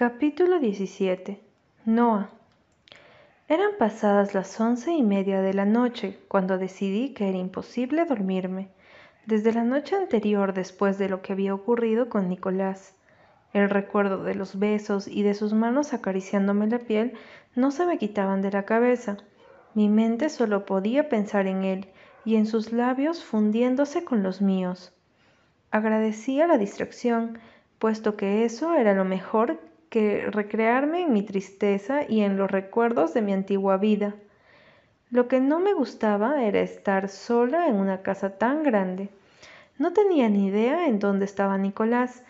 Capítulo 17 Noah Eran pasadas las once y media de la noche cuando decidí que era imposible dormirme. Desde la noche anterior, después de lo que había ocurrido con Nicolás, el recuerdo de los besos y de sus manos acariciándome la piel no se me quitaban de la cabeza. Mi mente solo podía pensar en él y en sus labios fundiéndose con los míos. Agradecía la distracción, puesto que eso era lo mejor que recrearme en mi tristeza y en los recuerdos de mi antigua vida. Lo que no me gustaba era estar sola en una casa tan grande. No tenía ni idea en dónde estaba Nicolás,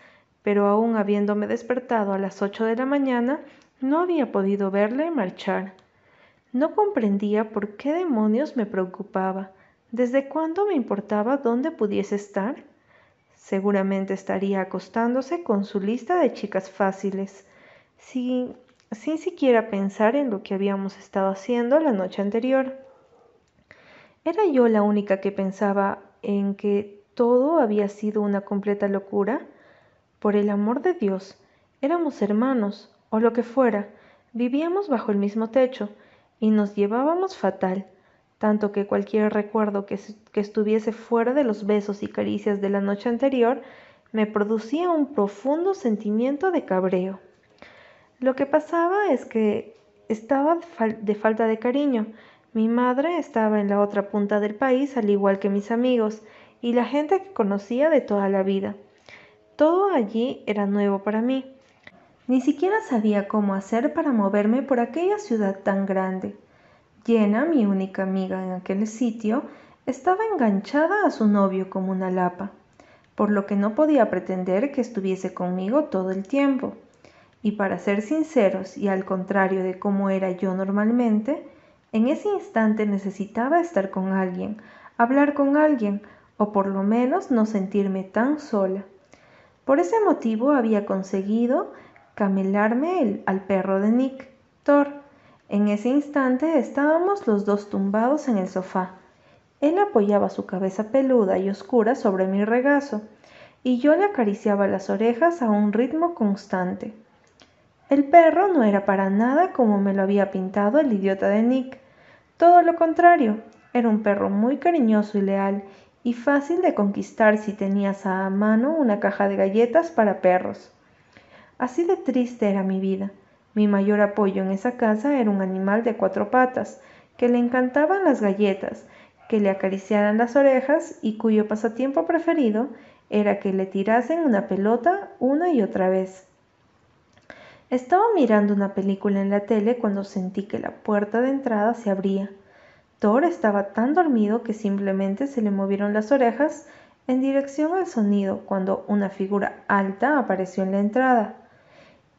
pero aún habiéndome despertado a las ocho de la mañana, no había podido verle marchar. No comprendía por qué demonios me preocupaba. ¿Desde cuándo me importaba dónde pudiese estar? Seguramente estaría acostándose con su lista de chicas fáciles sin, sin siquiera pensar en lo que habíamos estado haciendo la noche anterior. ¿Era yo la única que pensaba en que todo había sido una completa locura? Por el amor de Dios, éramos hermanos, o lo que fuera, vivíamos bajo el mismo techo, y nos llevábamos fatal, tanto que cualquier recuerdo que, que, estuviese fuera de los besos y caricias de la noche anterior me producía un profundo sentimiento de cabreo. Lo que pasaba es que estaba de falta de cariño. Mi madre estaba en la otra punta del país, al igual que mis amigos y la gente que conocía de toda la vida. Todo allí era nuevo para mí. Ni siquiera sabía cómo hacer para moverme por aquella ciudad tan grande. Llena, mi única amiga en aquel sitio, estaba enganchada a su novio como una lapa, por lo que no podía pretender que estuviese conmigo todo el tiempo. Y para ser sinceros y al contrario de cómo era yo normalmente, en ese instante necesitaba estar con alguien, hablar con alguien, o por lo menos no sentirme tan sola. Por ese motivo había conseguido camelarme al perro de Nick, Thor. En ese instante estábamos los dos tumbados en el sofá. Él apoyaba su cabeza peluda y oscura sobre mi regazo, y yo le acariciaba las orejas a un ritmo constante. El perro no era para nada como me lo había pintado el idiota de Nick. Todo lo contrario, era un perro muy cariñoso y leal y fácil de conquistar si tenías a mano una caja de galletas para perros. Así de triste era mi vida. Mi mayor apoyo en esa casa era un animal de cuatro patas, que le encantaban las galletas, que le acariciaran las orejas y cuyo pasatiempo preferido era que le tirasen una pelota una y otra vez. Estaba mirando una película en la tele cuando sentí que la puerta de entrada se abría. Thor estaba tan dormido que simplemente se le movieron las orejas en dirección al sonido cuando una figura alta apareció en la entrada.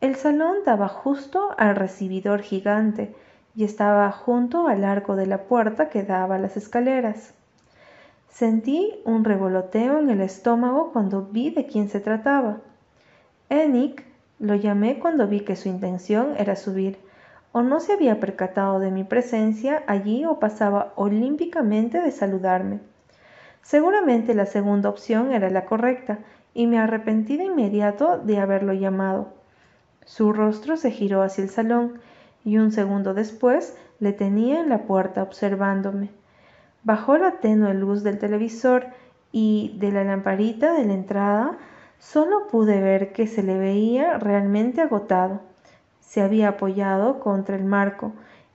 El salón daba justo al recibidor gigante y estaba junto al arco de la puerta que daba a las escaleras. Sentí un revoloteo en el estómago cuando vi de quién se trataba. Enic lo llamé cuando vi que su intención era subir, o no se había percatado de mi presencia allí o pasaba olímpicamente de saludarme. Seguramente la segunda opción era la correcta, y me arrepentí de inmediato de haberlo llamado. Su rostro se giró hacia el salón, y un segundo después le tenía en la puerta observándome. Bajó la tenue luz del televisor y de la lamparita de la entrada Solo pude ver que se le veía realmente agotado. Se había apoyado contra el marco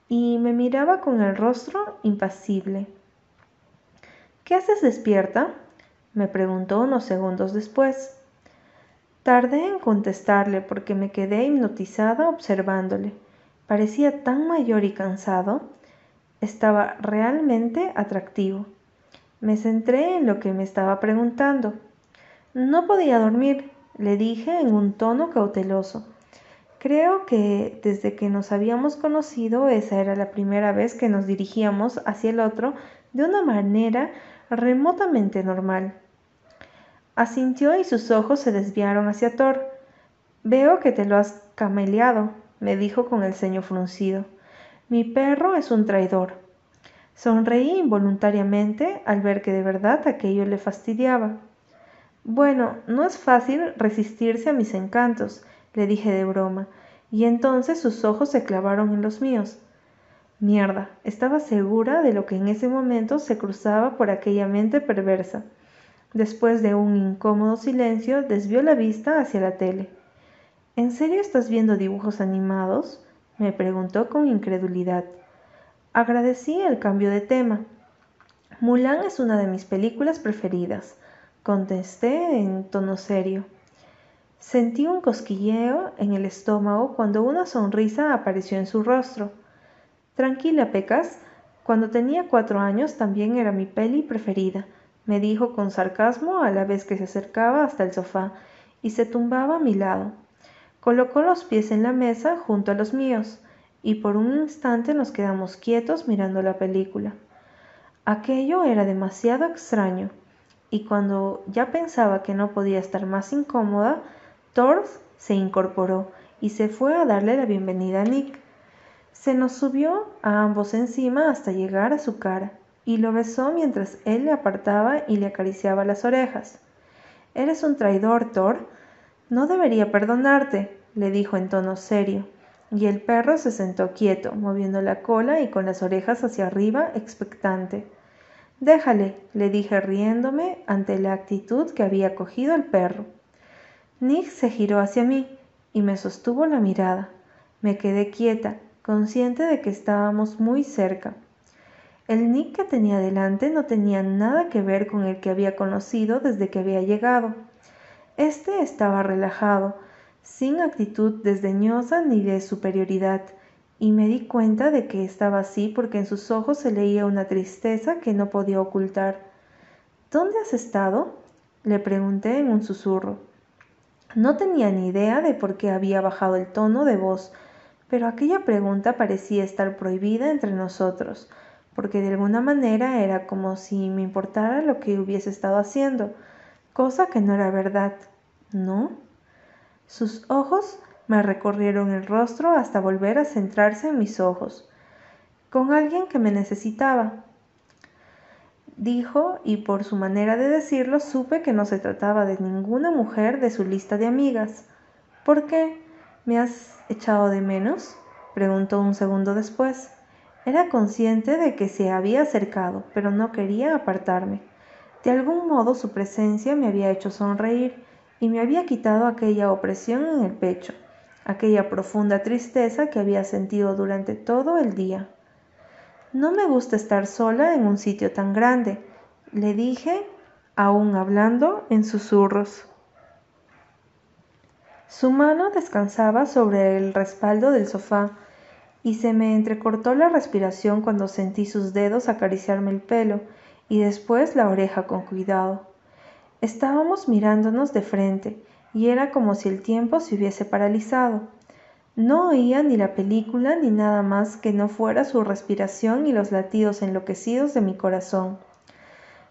y me miraba con el rostro impasible. ¿Qué haces despierta? me preguntó unos segundos después. Tardé en contestarle porque me quedé hipnotizada observándole. Parecía tan mayor y cansado. Estaba realmente atractivo. Me centré en lo que me estaba preguntando. No podía dormir, le dije en un tono cauteloso. Creo que desde que nos habíamos conocido esa era la primera vez que nos dirigíamos hacia el otro de una manera remotamente normal. Asintió y sus ojos se desviaron hacia Thor. Veo que te lo has cameleado, me dijo con el ceño fruncido. Mi perro es un traidor. Sonreí involuntariamente al ver que de verdad aquello le fastidiaba. Bueno, no es fácil resistirse a mis encantos, le dije de broma, y entonces sus ojos se clavaron en los míos. Mierda, estaba segura de lo que en ese momento se cruzaba por aquella mente perversa. Después de un incómodo silencio, desvió la vista hacia la tele. ¿En serio estás viendo dibujos animados? me preguntó con incredulidad. Agradecí el cambio de tema. Mulan es una de mis películas preferidas, contesté en tono serio. Sentí un cosquilleo en el estómago cuando una sonrisa apareció en su rostro. Tranquila, Pecas, cuando tenía cuatro años también era mi peli preferida, me dijo con sarcasmo a la vez que se acercaba hasta el sofá y se tumbaba a mi lado. Colocó los pies en la mesa junto a los míos y por un instante nos quedamos quietos mirando la película. Aquello era demasiado extraño y cuando ya pensaba que no podía estar más incómoda, Thor se incorporó y se fue a darle la bienvenida a Nick. Se nos subió a ambos encima hasta llegar a su cara y lo besó mientras él le apartaba y le acariciaba las orejas. Eres un traidor, Thor. No debería perdonarte, le dijo en tono serio, y el perro se sentó quieto, moviendo la cola y con las orejas hacia arriba, expectante. Déjale, le dije riéndome ante la actitud que había cogido el perro. Nick se giró hacia mí y me sostuvo la mirada. Me quedé quieta, consciente de que estábamos muy cerca. El Nick que tenía delante no tenía nada que ver con el que había conocido desde que había llegado. Este estaba relajado, sin actitud desdeñosa ni de superioridad, y me di cuenta de que estaba así porque en sus ojos se leía una tristeza que no podía ocultar. ¿Dónde has estado? le pregunté en un susurro. No tenía ni idea de por qué había bajado el tono de voz, pero aquella pregunta parecía estar prohibida entre nosotros, porque de alguna manera era como si me importara lo que hubiese estado haciendo, cosa que no era verdad, ¿no? Sus ojos me recorrieron el rostro hasta volver a centrarse en mis ojos, con alguien que me necesitaba, dijo, y por su manera de decirlo supe que no se trataba de ninguna mujer de su lista de amigas. ¿Por qué? ¿Me has echado de menos? preguntó un segundo después. Era consciente de que se había acercado, pero no quería apartarme. De algún modo su presencia me había hecho sonreír y me había quitado aquella opresión en el pecho, aquella profunda tristeza que había sentido durante todo el día. No me gusta estar sola en un sitio tan grande, le dije, aún hablando en susurros. Su mano descansaba sobre el respaldo del sofá y se me entrecortó la respiración cuando sentí sus dedos acariciarme el pelo y después la oreja con cuidado. Estábamos mirándonos de frente y era como si el tiempo se hubiese paralizado. No oía ni la película ni nada más que no fuera su respiración y los latidos enloquecidos de mi corazón.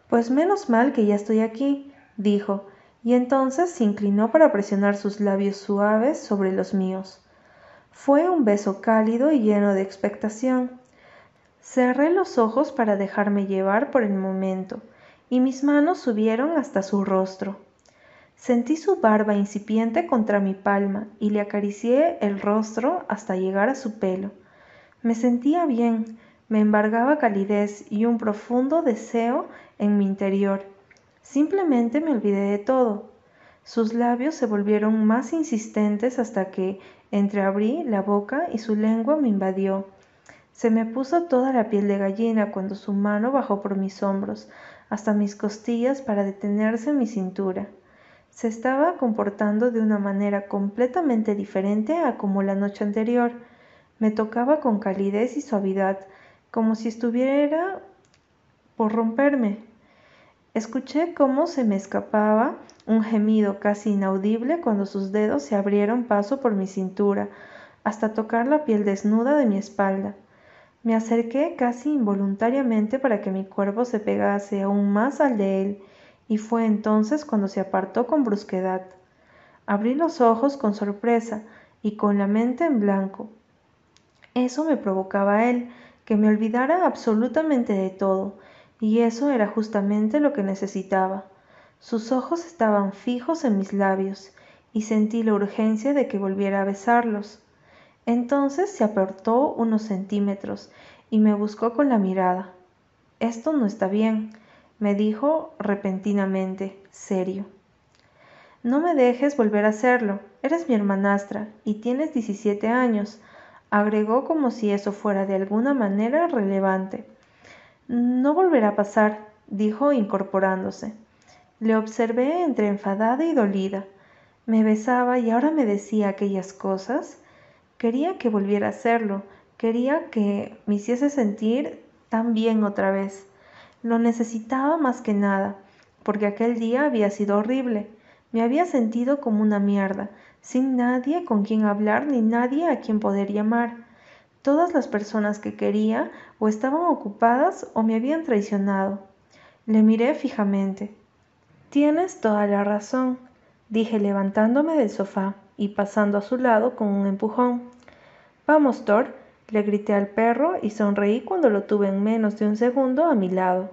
Pues menos mal que ya estoy aquí, dijo, y entonces se inclinó para presionar sus labios suaves sobre los míos. Fue un beso cálido y lleno de expectación. Cerré los ojos para dejarme llevar por el momento, y mis manos subieron hasta su rostro. Sentí su barba incipiente contra mi palma y le acaricié el rostro hasta llegar a su pelo. Me sentía bien, me embargaba calidez y un profundo deseo en mi interior. Simplemente me olvidé de todo. Sus labios se volvieron más insistentes hasta que entreabrí la boca y su lengua me invadió. Se me puso toda la piel de gallina cuando su mano bajó por mis hombros hasta mis costillas para detenerse en mi cintura se estaba comportando de una manera completamente diferente a como la noche anterior. Me tocaba con calidez y suavidad, como si estuviera por romperme. Escuché cómo se me escapaba un gemido casi inaudible cuando sus dedos se abrieron paso por mi cintura, hasta tocar la piel desnuda de mi espalda. Me acerqué casi involuntariamente para que mi cuerpo se pegase aún más al de él, y fue entonces cuando se apartó con brusquedad. Abrí los ojos con sorpresa y con la mente en blanco. Eso me provocaba a él, que me olvidara absolutamente de todo, y eso era justamente lo que necesitaba. Sus ojos estaban fijos en mis labios, y sentí la urgencia de que volviera a besarlos. Entonces se apartó unos centímetros y me buscó con la mirada. Esto no está bien, me dijo repentinamente, serio. No me dejes volver a hacerlo. Eres mi hermanastra y tienes 17 años, agregó como si eso fuera de alguna manera relevante. No volverá a pasar, dijo incorporándose. Le observé entre enfadada y dolida. Me besaba y ahora me decía aquellas cosas. Quería que volviera a hacerlo, quería que me hiciese sentir tan bien otra vez. Lo necesitaba más que nada, porque aquel día había sido horrible. Me había sentido como una mierda, sin nadie con quien hablar ni nadie a quien poder llamar. Todas las personas que quería o estaban ocupadas o me habían traicionado. Le miré fijamente. Tienes toda la razón, dije levantándome del sofá y pasando a su lado con un empujón. Vamos, Thor, le grité al perro y sonreí cuando lo tuve en menos de un segundo a mi lado.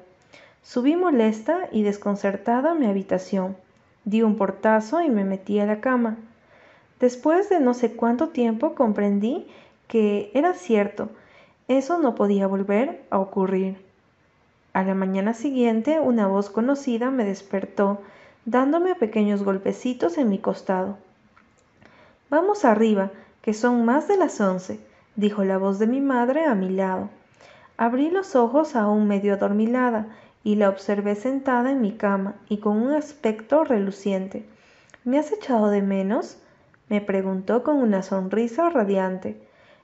Subí molesta y desconcertada a mi habitación. Di un portazo y me metí a la cama. Después de no sé cuánto tiempo comprendí que era cierto, eso no podía volver a ocurrir. A la mañana siguiente una voz conocida me despertó, dándome pequeños golpecitos en mi costado. Vamos arriba, que son más de las once, dijo la voz de mi madre a mi lado. Abrí los ojos aún medio adormilada y la observé sentada en mi cama y con un aspecto reluciente. ¿Me has echado de menos? me preguntó con una sonrisa radiante.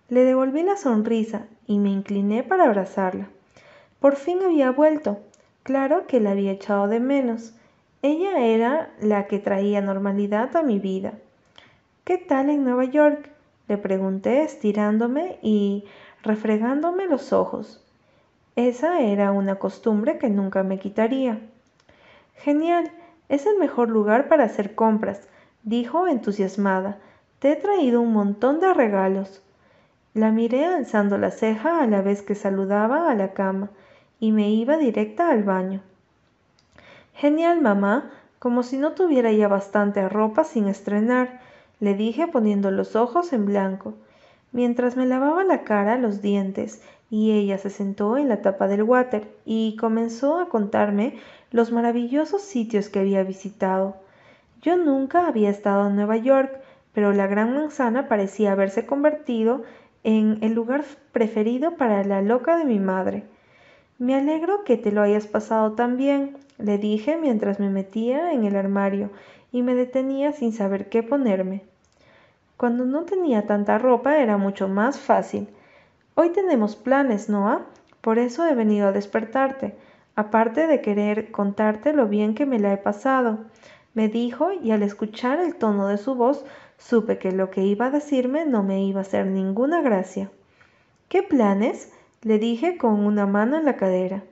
Le devolví la sonrisa y me incliné para abrazarla. Por fin había vuelto. Claro que la había echado de menos. Ella era la que traía normalidad a mi vida. ¿Qué tal en Nueva York? Le pregunté estirándome y refregándome los ojos. Esa era una costumbre que nunca me quitaría. Genial, es el mejor lugar para hacer compras, dijo entusiasmada. Te he traído un montón de regalos. La miré alzando la ceja a la vez que saludaba a la cama y me iba directa al baño. Genial, mamá, como si no tuviera ya bastante ropa sin estrenar le dije poniendo los ojos en blanco. Mientras me lavaba la cara, los dientes, y ella se sentó en la tapa del water y comenzó a contarme los maravillosos sitios que había visitado. Yo nunca había estado en Nueva York, pero la Gran Manzana parecía haberse convertido en el lugar preferido para la loca de mi madre. Me alegro que te lo hayas pasado tan bien, le dije mientras me metía en el armario y me detenía sin saber qué ponerme. Cuando no tenía tanta ropa era mucho más fácil. Hoy tenemos planes, Noah, por eso he venido a despertarte, aparte de querer contarte lo bien que me la he pasado, me dijo y al escuchar el tono de su voz supe que lo que iba a decirme no me iba a hacer ninguna gracia. ¿Qué planes? le dije con una mano en la cadera.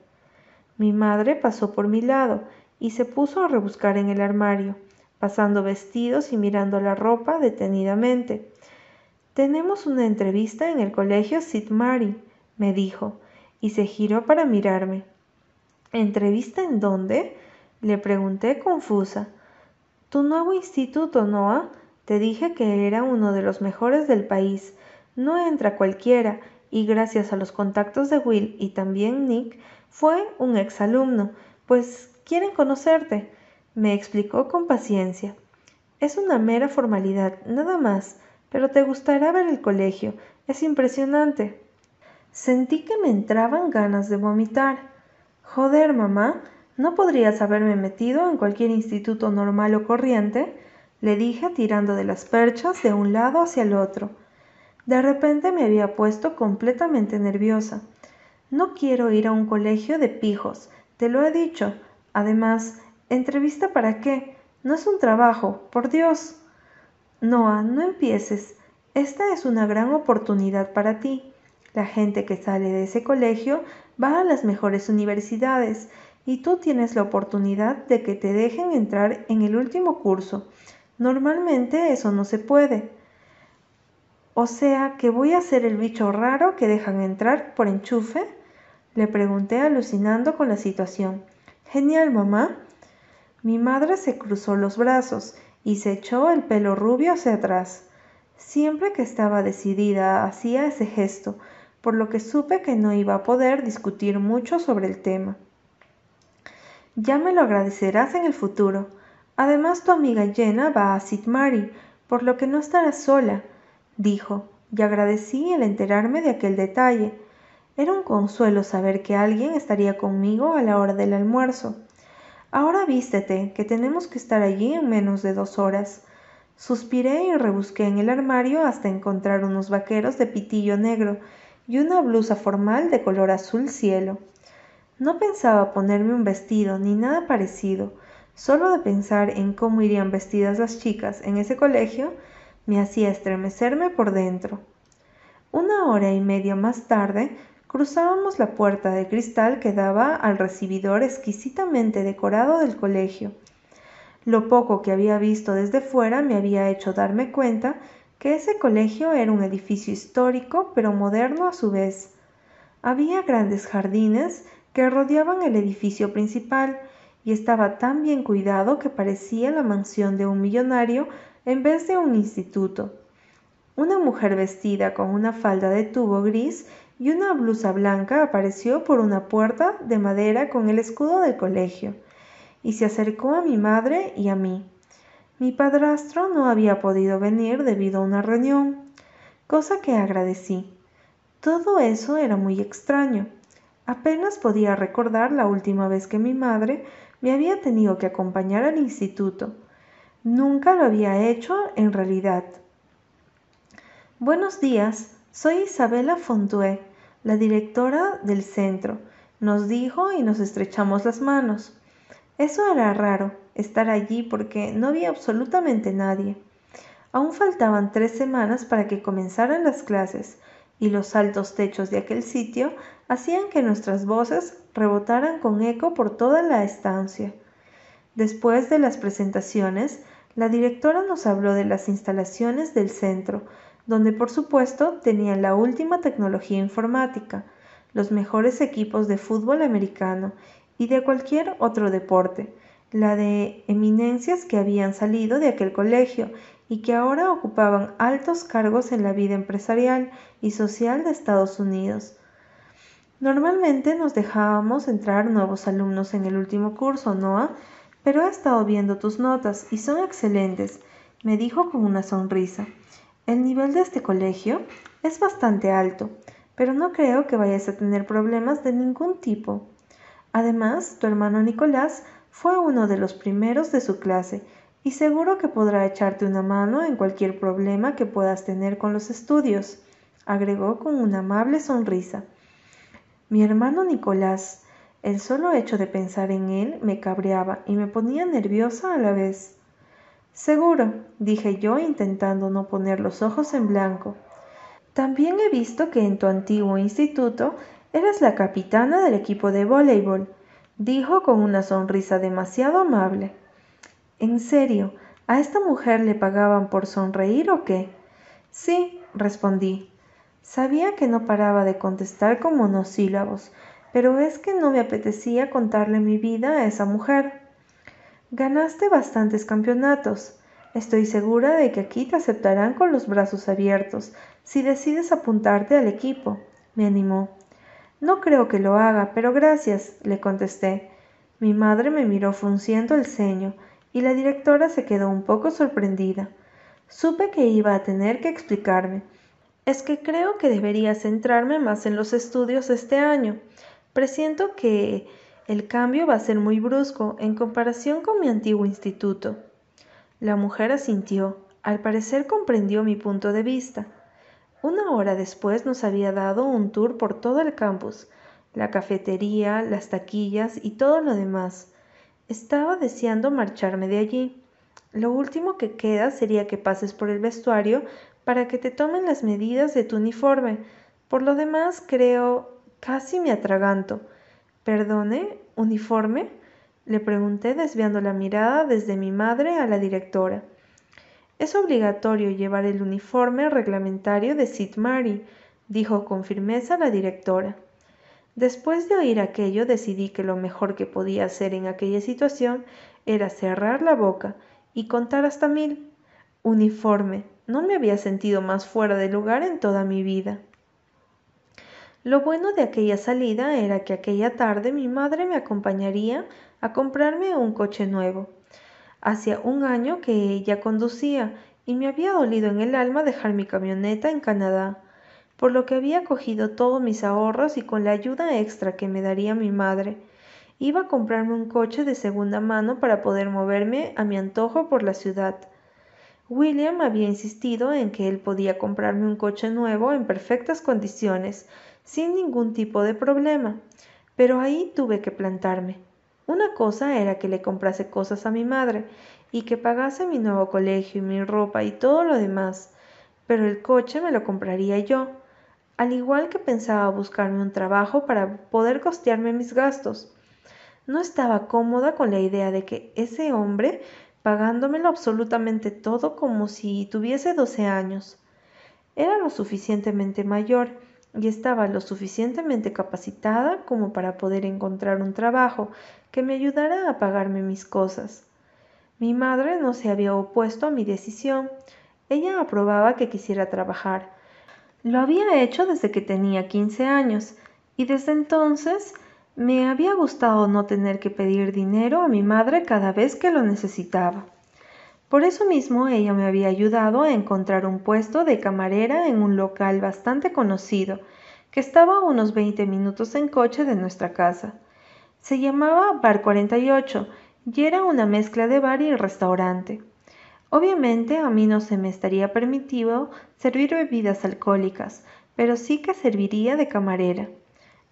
Mi madre pasó por mi lado y se puso a rebuscar en el armario pasando vestidos y mirando la ropa detenidamente. Tenemos una entrevista en el colegio Sid Mary, me dijo, y se giró para mirarme. ¿Entrevista en dónde? Le pregunté confusa. Tu nuevo instituto, Noah. Te dije que era uno de los mejores del país. No entra cualquiera, y gracias a los contactos de Will y también Nick, fue un exalumno, pues quieren conocerte me explicó con paciencia. Es una mera formalidad, nada más, pero te gustará ver el colegio. Es impresionante. Sentí que me entraban ganas de vomitar. Joder, mamá, ¿no podrías haberme metido en cualquier instituto normal o corriente? le dije tirando de las perchas de un lado hacia el otro. De repente me había puesto completamente nerviosa. No quiero ir a un colegio de pijos, te lo he dicho. Además, ¿Entrevista para qué? No es un trabajo, por Dios. Noah, no empieces. Esta es una gran oportunidad para ti. La gente que sale de ese colegio va a las mejores universidades y tú tienes la oportunidad de que te dejen entrar en el último curso. Normalmente eso no se puede. O sea, que voy a ser el bicho raro que dejan entrar por enchufe? Le pregunté alucinando con la situación. Genial, mamá. Mi madre se cruzó los brazos y se echó el pelo rubio hacia atrás. Siempre que estaba decidida hacía ese gesto, por lo que supe que no iba a poder discutir mucho sobre el tema. Ya me lo agradecerás en el futuro. Además, tu amiga Jenna va a Sid por lo que no estarás sola, dijo, y agradecí el enterarme de aquel detalle. Era un consuelo saber que alguien estaría conmigo a la hora del almuerzo. Ahora vístete, que tenemos que estar allí en menos de dos horas. Suspiré y rebusqué en el armario hasta encontrar unos vaqueros de pitillo negro y una blusa formal de color azul cielo. No pensaba ponerme un vestido ni nada parecido, solo de pensar en cómo irían vestidas las chicas en ese colegio me hacía estremecerme por dentro. Una hora y media más tarde cruzábamos la puerta de cristal que daba al recibidor exquisitamente decorado del colegio. Lo poco que había visto desde fuera me había hecho darme cuenta que ese colegio era un edificio histórico pero moderno a su vez. Había grandes jardines que rodeaban el edificio principal y estaba tan bien cuidado que parecía la mansión de un millonario en vez de un instituto. Una mujer vestida con una falda de tubo gris y una blusa blanca apareció por una puerta de madera con el escudo del colegio y se acercó a mi madre y a mí. Mi padrastro no había podido venir debido a una reunión, cosa que agradecí. Todo eso era muy extraño. Apenas podía recordar la última vez que mi madre me había tenido que acompañar al instituto. Nunca lo había hecho en realidad. Buenos días, soy Isabela Fontue, la directora del centro, nos dijo y nos estrechamos las manos. Eso era raro, estar allí porque no había absolutamente nadie. Aún faltaban tres semanas para que comenzaran las clases, y los altos techos de aquel sitio hacían que nuestras voces rebotaran con eco por toda la estancia. Después de las presentaciones, la directora nos habló de las instalaciones del centro, donde por supuesto tenían la última tecnología informática, los mejores equipos de fútbol americano y de cualquier otro deporte, la de eminencias que habían salido de aquel colegio y que ahora ocupaban altos cargos en la vida empresarial y social de Estados Unidos. Normalmente nos dejábamos entrar nuevos alumnos en el último curso, Noah, pero he estado viendo tus notas y son excelentes, me dijo con una sonrisa. El nivel de este colegio es bastante alto, pero no creo que vayas a tener problemas de ningún tipo. Además, tu hermano Nicolás fue uno de los primeros de su clase y seguro que podrá echarte una mano en cualquier problema que puedas tener con los estudios, agregó con una amable sonrisa. Mi hermano Nicolás, el solo hecho de pensar en él me cabreaba y me ponía nerviosa a la vez. Seguro, dije yo intentando no poner los ojos en blanco. También he visto que en tu antiguo instituto eres la capitana del equipo de voleibol, dijo con una sonrisa demasiado amable. ¿En serio? ¿A esta mujer le pagaban por sonreír o qué? Sí, respondí. Sabía que no paraba de contestar con monosílabos, pero es que no me apetecía contarle mi vida a esa mujer. Ganaste bastantes campeonatos. Estoy segura de que aquí te aceptarán con los brazos abiertos si decides apuntarte al equipo, me animó. No creo que lo haga, pero gracias, le contesté. Mi madre me miró frunciendo el ceño, y la directora se quedó un poco sorprendida. Supe que iba a tener que explicarme. Es que creo que debería centrarme más en los estudios este año. Presiento que el cambio va a ser muy brusco en comparación con mi antiguo instituto. La mujer asintió. Al parecer comprendió mi punto de vista. Una hora después nos había dado un tour por todo el campus, la cafetería, las taquillas y todo lo demás. Estaba deseando marcharme de allí. Lo último que queda sería que pases por el vestuario para que te tomen las medidas de tu uniforme. Por lo demás, creo... casi me atraganto. ¿Perdone? ¿Uniforme? Le pregunté desviando la mirada desde mi madre a la directora. Es obligatorio llevar el uniforme reglamentario de Sid Mary, dijo con firmeza la directora. Después de oír aquello decidí que lo mejor que podía hacer en aquella situación era cerrar la boca y contar hasta mil. Uniforme, No me había sentido más fuera de lugar en toda mi vida. Lo bueno de aquella salida era que aquella tarde mi madre me acompañaría a comprarme un coche nuevo. Hacía un año que ella conducía y me había dolido en el alma dejar mi camioneta en Canadá, por lo que había cogido todos mis ahorros y con la ayuda extra que me daría mi madre, iba a comprarme un coche de segunda mano para poder moverme a mi antojo por la ciudad. William había insistido en que él podía comprarme un coche nuevo en perfectas condiciones, sin ningún tipo de problema, pero ahí tuve que plantarme. Una cosa era que le comprase cosas a mi madre y que pagase mi nuevo colegio y mi ropa y todo lo demás, pero el coche me lo compraría yo, al igual que pensaba buscarme un trabajo para poder costearme mis gastos. No estaba cómoda con la idea de que ese hombre pagándomelo absolutamente todo como si tuviese doce años. Era lo suficientemente mayor y estaba lo suficientemente capacitada como para poder encontrar un trabajo que me ayudara a pagarme mis cosas. Mi madre no se había opuesto a mi decisión. Ella aprobaba que quisiera trabajar. Lo había hecho desde que tenía quince años y desde entonces me había gustado no tener que pedir dinero a mi madre cada vez que lo necesitaba. Por eso mismo ella me había ayudado a encontrar un puesto de camarera en un local bastante conocido, que estaba a unos 20 minutos en coche de nuestra casa. Se llamaba Bar 48 y era una mezcla de bar y restaurante. Obviamente a mí no se me estaría permitido servir bebidas alcohólicas, pero sí que serviría de camarera.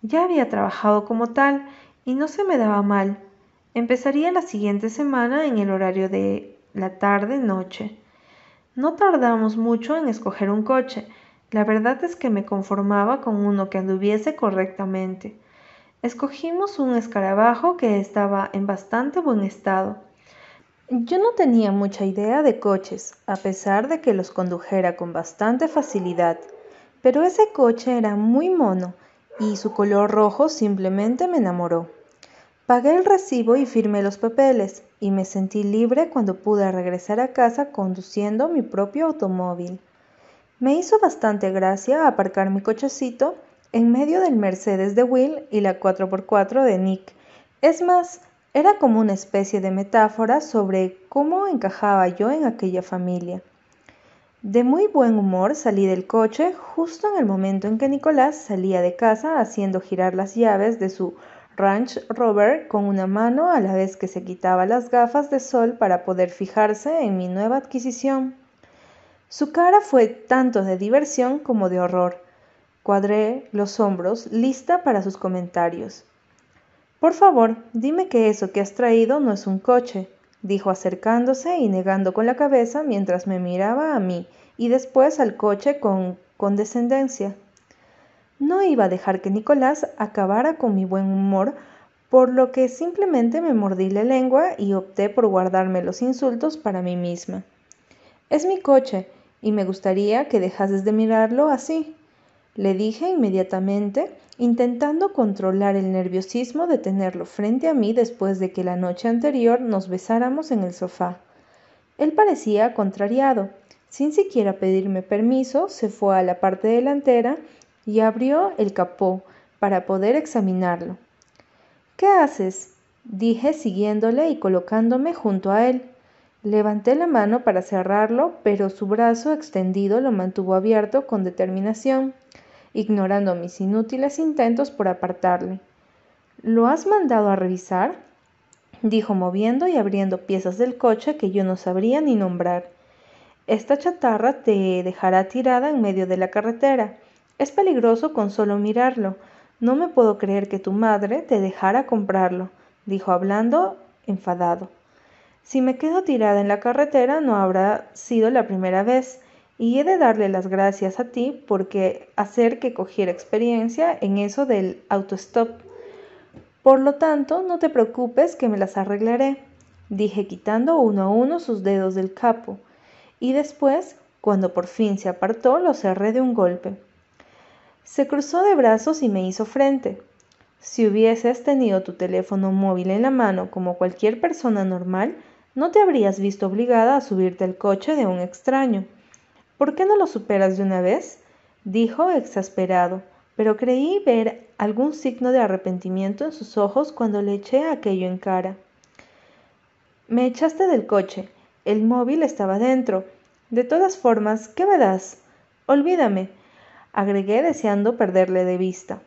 Ya había trabajado como tal y no se me daba mal. Empezaría la siguiente semana en el horario de la tarde-noche. No tardamos mucho en escoger un coche. La verdad es que me conformaba con uno que anduviese correctamente. Escogimos un escarabajo que estaba en bastante buen estado. Yo no tenía mucha idea de coches, a pesar de que los condujera con bastante facilidad, pero ese coche era muy mono y su color rojo simplemente me enamoró. Pagué el recibo y firmé los papeles, y me sentí libre cuando pude regresar a casa conduciendo mi propio automóvil. Me hizo bastante gracia aparcar mi cochecito en medio del Mercedes de Will y la 4x4 de Nick. Es más, era como una especie de metáfora sobre cómo encajaba yo en aquella familia. De muy buen humor salí del coche justo en el momento en que Nicolás salía de casa haciendo girar las llaves de su Ranch Rover con una mano a la vez que se quitaba las gafas de sol para poder fijarse en mi nueva adquisición. Su cara fue tanto de diversión como de horror. Cuadré los hombros, lista para sus comentarios. Por favor, dime que eso que has traído no es un coche, dijo acercándose y negando con la cabeza mientras me miraba a mí y después al coche con condescendencia. No iba a dejar que Nicolás acabara con mi buen humor, por lo que simplemente me mordí la lengua y opté por guardarme los insultos para mí misma. Es mi coche, y me gustaría que dejases de mirarlo así, le dije inmediatamente, intentando controlar el nerviosismo de tenerlo frente a mí después de que la noche anterior nos besáramos en el sofá. Él parecía contrariado. Sin siquiera pedirme permiso, se fue a la parte delantera y abrió el capó para poder examinarlo. ¿Qué haces? dije siguiéndole y colocándome junto a él. Levanté la mano para cerrarlo, pero su brazo extendido lo mantuvo abierto con determinación, ignorando mis inútiles intentos por apartarle. ¿Lo has mandado a revisar? dijo moviendo y abriendo piezas del coche que yo no sabría ni nombrar. Esta chatarra te dejará tirada en medio de la carretera es peligroso con solo mirarlo. No me puedo creer que tu madre te dejara comprarlo, dijo hablando enfadado. Si me quedo tirada en la carretera no habrá sido la primera vez, y he de darle las gracias a ti porque hacer que cogiera experiencia en eso del autostop. Por lo tanto, no te preocupes que me las arreglaré, dije quitando uno a uno sus dedos del capo, y después, cuando por fin se apartó, lo cerré de un golpe. Se cruzó de brazos y me hizo frente. Si hubieses tenido tu teléfono móvil en la mano como cualquier persona normal, no te habrías visto obligada a subirte al coche de un extraño. ¿Por qué no lo superas de una vez? dijo exasperado, pero creí ver algún signo de arrepentimiento en sus ojos cuando le eché aquello en cara. Me echaste del coche. El móvil estaba dentro. De todas formas, ¿qué me das? Olvídame, agregué deseando perderle de vista.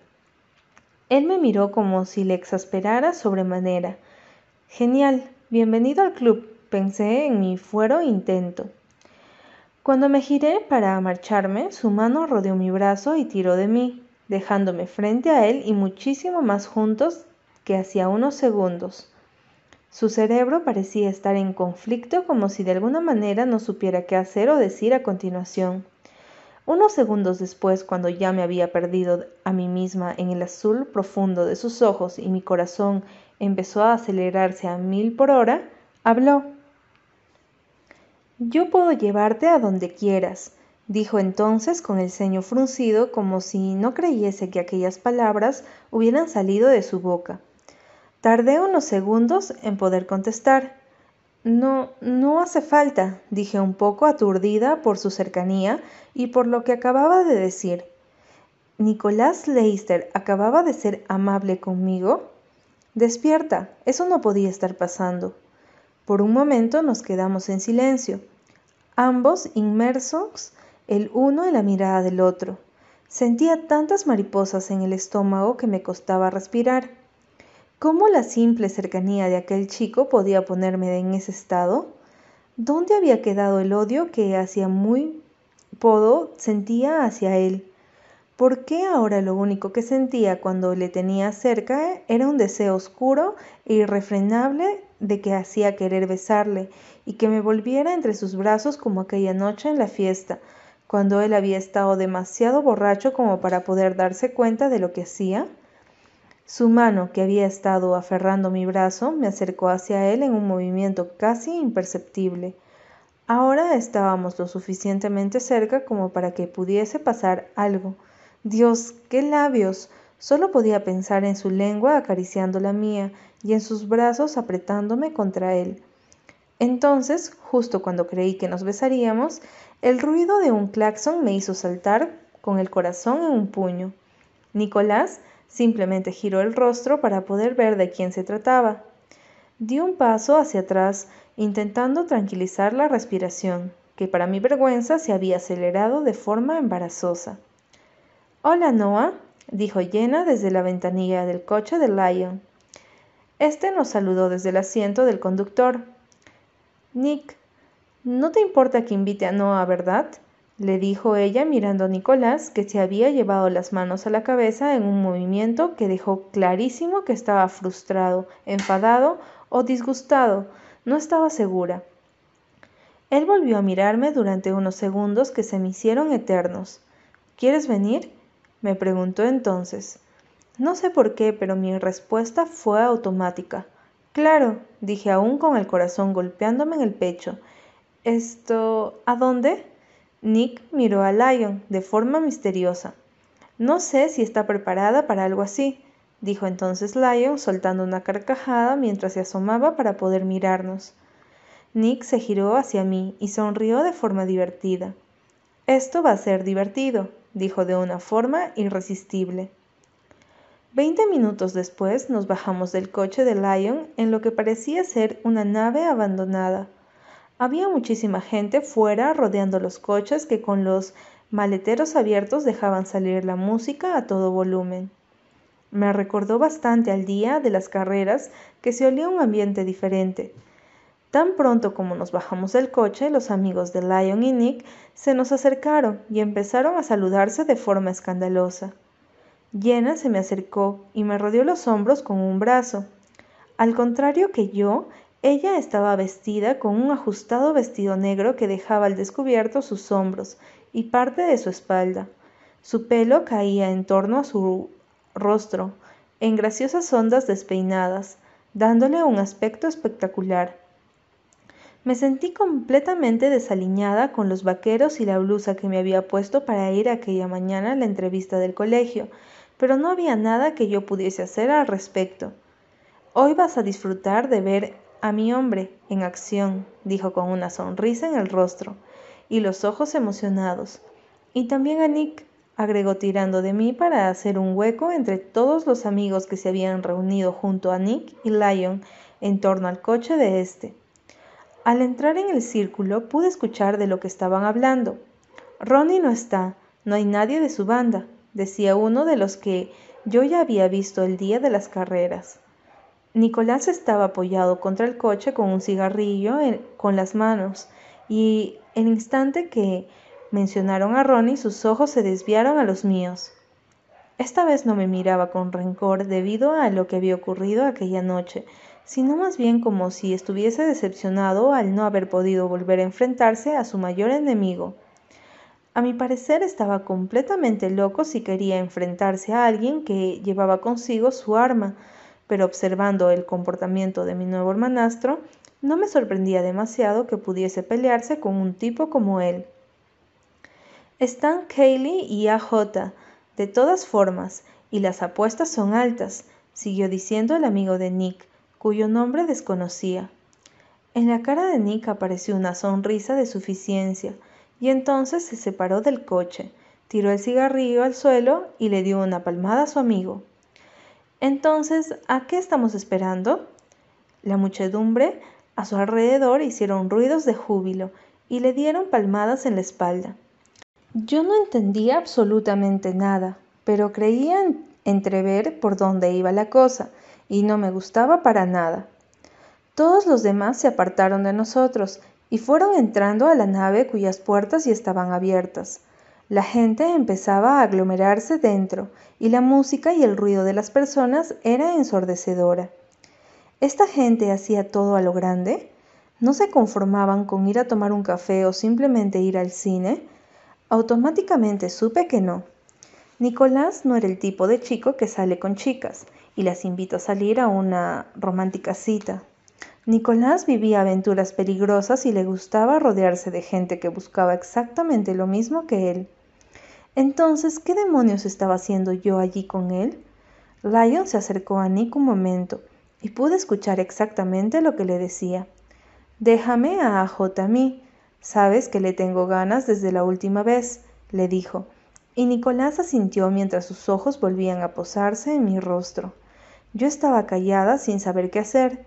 Él me miró como si le exasperara sobremanera. Genial, bienvenido al club, pensé en mi fuero intento. Cuando me giré para marcharme, su mano rodeó mi brazo y tiró de mí, dejándome frente a él y muchísimo más juntos que hacía unos segundos. Su cerebro parecía estar en conflicto como si de alguna manera no supiera qué hacer o decir a continuación. Unos segundos después, cuando ya me había perdido a mí misma en el azul profundo de sus ojos y mi corazón empezó a acelerarse a mil por hora, habló. Yo puedo llevarte a donde quieras, dijo entonces con el ceño fruncido como si no creyese que aquellas palabras hubieran salido de su boca. Tardé unos segundos en poder contestar. No, no hace falta, dije un poco aturdida por su cercanía y por lo que acababa de decir. ¿Nicolás Leister acababa de ser amable conmigo? Despierta, eso no podía estar pasando. Por un momento nos quedamos en silencio, ambos inmersos el uno en la mirada del otro. Sentía tantas mariposas en el estómago que me costaba respirar. ¿Cómo la simple cercanía de aquel chico podía ponerme en ese estado? ¿Dónde había quedado el odio que hacía muy podo sentía hacia él? ¿Por qué ahora lo único que sentía cuando le tenía cerca era un deseo oscuro e irrefrenable de que hacía querer besarle y que me volviera entre sus brazos como aquella noche en la fiesta, cuando él había estado demasiado borracho como para poder darse cuenta de lo que hacía? Su mano, que había estado aferrando mi brazo, me acercó hacia él en un movimiento casi imperceptible. Ahora estábamos lo suficientemente cerca como para que pudiese pasar algo. Dios, qué labios. Solo podía pensar en su lengua acariciando la mía y en sus brazos apretándome contra él. Entonces, justo cuando creí que nos besaríamos, el ruido de un claxon me hizo saltar con el corazón en un puño. Nicolás Simplemente giró el rostro para poder ver de quién se trataba. Di un paso hacia atrás, intentando tranquilizar la respiración, que para mi vergüenza se había acelerado de forma embarazosa. Hola, Noah, dijo Jenna desde la ventanilla del coche de Lion. Este nos saludó desde el asiento del conductor. Nick, ¿no te importa que invite a Noah, verdad? Le dijo ella mirando a Nicolás, que se había llevado las manos a la cabeza en un movimiento que dejó clarísimo que estaba frustrado, enfadado o disgustado. No estaba segura. Él volvió a mirarme durante unos segundos que se me hicieron eternos. ¿Quieres venir? me preguntó entonces. No sé por qué, pero mi respuesta fue automática. Claro, dije aún con el corazón golpeándome en el pecho. Esto. ¿A dónde? Nick miró a Lion de forma misteriosa. No sé si está preparada para algo así, dijo entonces Lion soltando una carcajada mientras se asomaba para poder mirarnos. Nick se giró hacia mí y sonrió de forma divertida. Esto va a ser divertido, dijo de una forma irresistible. Veinte minutos después nos bajamos del coche de Lion en lo que parecía ser una nave abandonada. Había muchísima gente fuera rodeando los coches que con los maleteros abiertos dejaban salir la música a todo volumen. Me recordó bastante al día de las carreras que se olía un ambiente diferente. Tan pronto como nos bajamos del coche, los amigos de Lion y Nick se nos acercaron y empezaron a saludarse de forma escandalosa. Jenna se me acercó y me rodeó los hombros con un brazo. Al contrario que yo, ella estaba vestida con un ajustado vestido negro que dejaba al descubierto sus hombros y parte de su espalda. Su pelo caía en torno a su rostro, en graciosas ondas despeinadas, dándole un aspecto espectacular. Me sentí completamente desaliñada con los vaqueros y la blusa que me había puesto para ir aquella mañana a la entrevista del colegio, pero no había nada que yo pudiese hacer al respecto. Hoy vas a disfrutar de ver a mi hombre en acción, dijo con una sonrisa en el rostro, y los ojos emocionados. Y también a Nick, agregó tirando de mí para hacer un hueco entre todos los amigos que se habían reunido junto a Nick y Lion en torno al coche de este. Al entrar en el círculo pude escuchar de lo que estaban hablando. Ronnie no está, no hay nadie de su banda, decía uno de los que yo ya había visto el día de las carreras. Nicolás estaba apoyado contra el coche con un cigarrillo con las manos y el instante que mencionaron a Ronnie sus ojos se desviaron a los míos. Esta vez no me miraba con rencor debido a lo que había ocurrido aquella noche, sino más bien como si estuviese decepcionado al no haber podido volver a enfrentarse a su mayor enemigo. A mi parecer estaba completamente loco si quería enfrentarse a alguien que llevaba consigo su arma, pero observando el comportamiento de mi nuevo hermanastro, no me sorprendía demasiado que pudiese pelearse con un tipo como él. Están Kaylee y AJ, de todas formas, y las apuestas son altas, siguió diciendo el amigo de Nick, cuyo nombre desconocía. En la cara de Nick apareció una sonrisa de suficiencia, y entonces se separó del coche, tiró el cigarrillo al suelo y le dio una palmada a su amigo. Entonces, ¿a qué estamos esperando? La muchedumbre a su alrededor hicieron ruidos de júbilo y le dieron palmadas en la espalda. Yo no entendía absolutamente nada, pero creía entrever por dónde iba la cosa, y no me gustaba para nada. Todos los demás se apartaron de nosotros y fueron entrando a la nave cuyas puertas ya estaban abiertas. La gente empezaba a aglomerarse dentro y la música y el ruido de las personas era ensordecedora. ¿Esta gente hacía todo a lo grande? ¿No se conformaban con ir a tomar un café o simplemente ir al cine? Automáticamente supe que no. Nicolás no era el tipo de chico que sale con chicas y las invita a salir a una romántica cita. Nicolás vivía aventuras peligrosas y le gustaba rodearse de gente que buscaba exactamente lo mismo que él. Entonces, ¿qué demonios estaba haciendo yo allí con él? Lion se acercó a Nick un momento y pude escuchar exactamente lo que le decía. Déjame a AJ a mí. Sabes que le tengo ganas desde la última vez, le dijo, y Nicolás asintió mientras sus ojos volvían a posarse en mi rostro. Yo estaba callada sin saber qué hacer.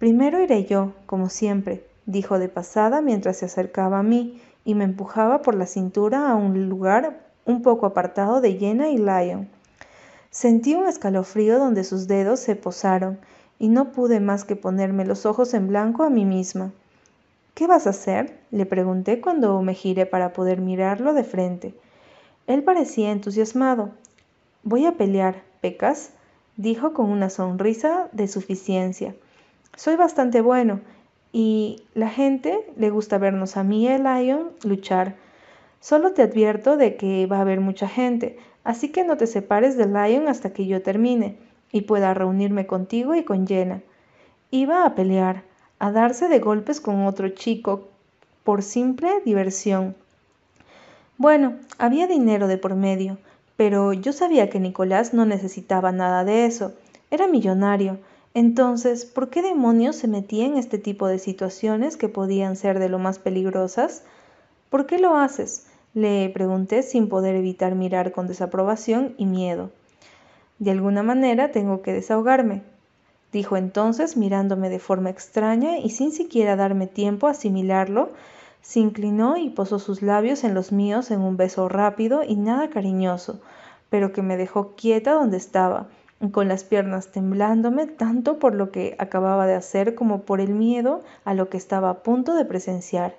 Primero iré yo, como siempre, dijo de pasada mientras se acercaba a mí y me empujaba por la cintura a un lugar un poco apartado de Jenna y Lion. Sentí un escalofrío donde sus dedos se posaron y no pude más que ponerme los ojos en blanco a mí misma. ¿Qué vas a hacer? le pregunté cuando me giré para poder mirarlo de frente. Él parecía entusiasmado. Voy a pelear, Pecas, dijo con una sonrisa de suficiencia. Soy bastante bueno y la gente le gusta vernos a mí y a Lion luchar. Solo te advierto de que va a haber mucha gente, así que no te separes de Lion hasta que yo termine y pueda reunirme contigo y con Jenna. Iba a pelear, a darse de golpes con otro chico, por simple diversión. Bueno, había dinero de por medio, pero yo sabía que Nicolás no necesitaba nada de eso. Era millonario. Entonces, ¿por qué demonios se metía en este tipo de situaciones que podían ser de lo más peligrosas? ¿Por qué lo haces? Le pregunté sin poder evitar mirar con desaprobación y miedo. De alguna manera tengo que desahogarme, dijo entonces mirándome de forma extraña y sin siquiera darme tiempo a asimilarlo, se inclinó y posó sus labios en los míos en un beso rápido y nada cariñoso, pero que me dejó quieta donde estaba, con las piernas temblándome tanto por lo que acababa de hacer como por el miedo a lo que estaba a punto de presenciar.